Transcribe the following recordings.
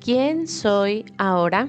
¿Quién soy ahora?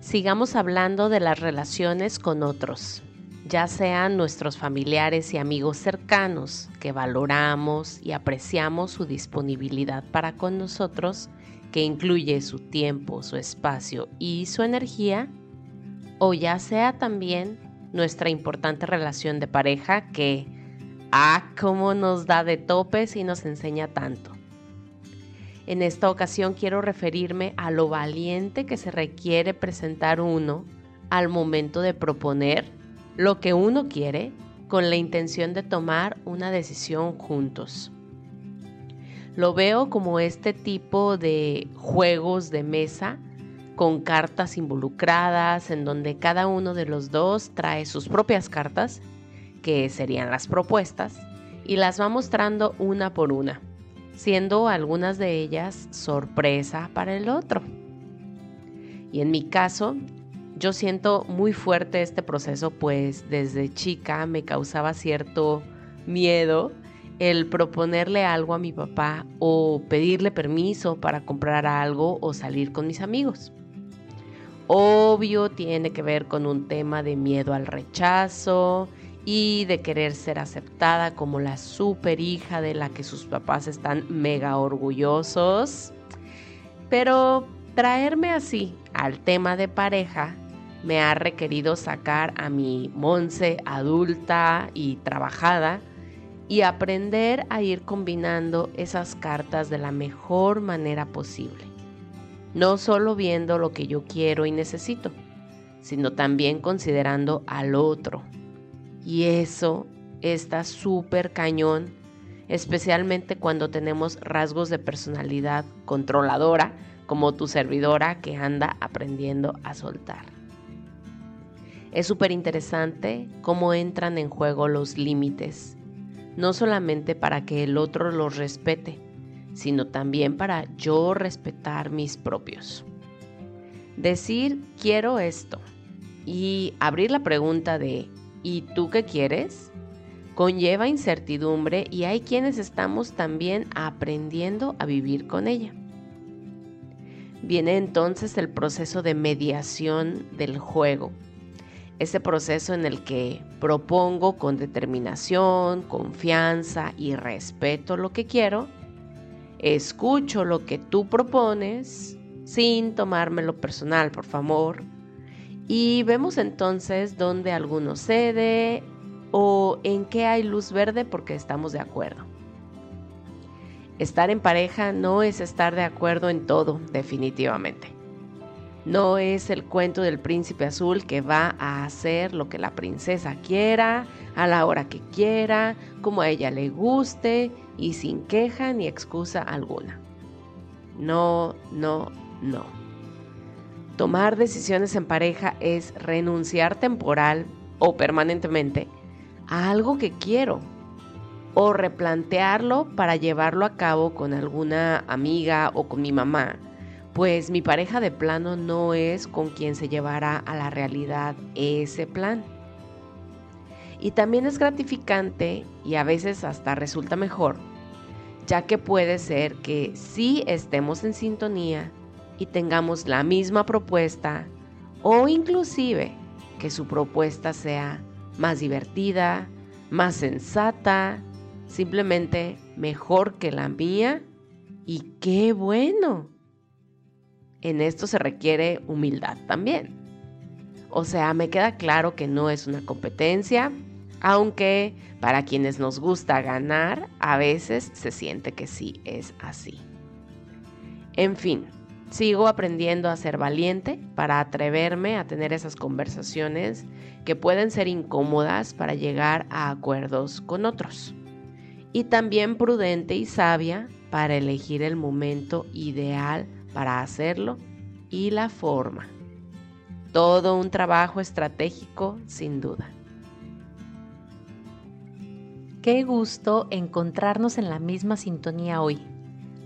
Sigamos hablando de las relaciones con otros, ya sean nuestros familiares y amigos cercanos, que valoramos y apreciamos su disponibilidad para con nosotros, que incluye su tiempo, su espacio y su energía, o ya sea también nuestra importante relación de pareja que, ah, cómo nos da de topes y nos enseña tanto. En esta ocasión quiero referirme a lo valiente que se requiere presentar uno al momento de proponer lo que uno quiere con la intención de tomar una decisión juntos. Lo veo como este tipo de juegos de mesa con cartas involucradas en donde cada uno de los dos trae sus propias cartas, que serían las propuestas, y las va mostrando una por una siendo algunas de ellas sorpresa para el otro. Y en mi caso, yo siento muy fuerte este proceso, pues desde chica me causaba cierto miedo el proponerle algo a mi papá o pedirle permiso para comprar algo o salir con mis amigos. Obvio tiene que ver con un tema de miedo al rechazo, y de querer ser aceptada como la super hija de la que sus papás están mega orgullosos. Pero traerme así al tema de pareja me ha requerido sacar a mi Monse adulta y trabajada y aprender a ir combinando esas cartas de la mejor manera posible. No solo viendo lo que yo quiero y necesito, sino también considerando al otro, y eso está súper cañón, especialmente cuando tenemos rasgos de personalidad controladora, como tu servidora que anda aprendiendo a soltar. Es súper interesante cómo entran en juego los límites, no solamente para que el otro los respete, sino también para yo respetar mis propios. Decir quiero esto y abrir la pregunta de ¿Y tú qué quieres? Conlleva incertidumbre y hay quienes estamos también aprendiendo a vivir con ella. Viene entonces el proceso de mediación del juego, ese proceso en el que propongo con determinación, confianza y respeto lo que quiero, escucho lo que tú propones sin tomármelo personal, por favor, y vemos entonces dónde alguno cede o en qué hay luz verde porque estamos de acuerdo. Estar en pareja no es estar de acuerdo en todo, definitivamente. No es el cuento del príncipe azul que va a hacer lo que la princesa quiera, a la hora que quiera, como a ella le guste y sin queja ni excusa alguna. No, no, no. Tomar decisiones en pareja es renunciar temporal o permanentemente a algo que quiero o replantearlo para llevarlo a cabo con alguna amiga o con mi mamá, pues mi pareja de plano no es con quien se llevará a la realidad ese plan. Y también es gratificante y a veces hasta resulta mejor, ya que puede ser que sí estemos en sintonía y tengamos la misma propuesta o inclusive que su propuesta sea más divertida, más sensata, simplemente mejor que la mía y qué bueno. En esto se requiere humildad también. O sea, me queda claro que no es una competencia, aunque para quienes nos gusta ganar, a veces se siente que sí es así. En fin, Sigo aprendiendo a ser valiente para atreverme a tener esas conversaciones que pueden ser incómodas para llegar a acuerdos con otros. Y también prudente y sabia para elegir el momento ideal para hacerlo y la forma. Todo un trabajo estratégico sin duda. Qué gusto encontrarnos en la misma sintonía hoy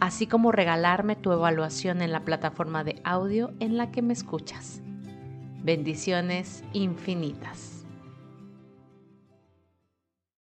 así como regalarme tu evaluación en la plataforma de audio en la que me escuchas. Bendiciones infinitas.